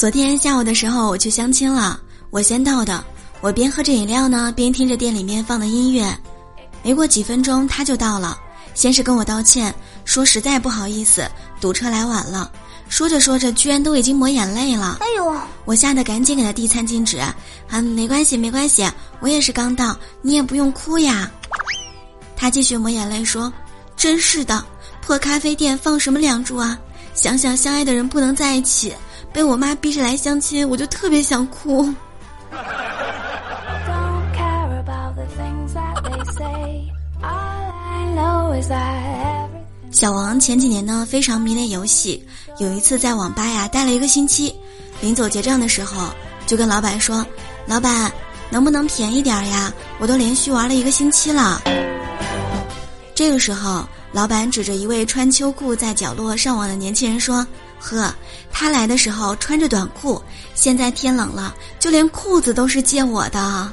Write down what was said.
昨天下午的时候，我去相亲了，我先到的。我边喝着饮料呢，边听着店里面放的音乐。没过几分钟，他就到了，先是跟我道歉，说实在不好意思，堵车来晚了。说着说着，居然都已经抹眼泪了。哎呦！我吓得赶紧给他递餐巾纸。啊，没关系，没关系，我也是刚到，你也不用哭呀。他继续抹眼泪说：“真是的，破咖啡店放什么梁祝啊？想想相爱的人不能在一起。”被我妈逼着来相亲，我就特别想哭。小王前几年呢非常迷恋游戏，有一次在网吧呀待了一个星期，临走结账的时候就跟老板说：“老板，能不能便宜点呀？我都连续玩了一个星期了。”这个时候，老板指着一位穿秋裤在角落上网的年轻人说。呵，他来的时候穿着短裤，现在天冷了，就连裤子都是借我的。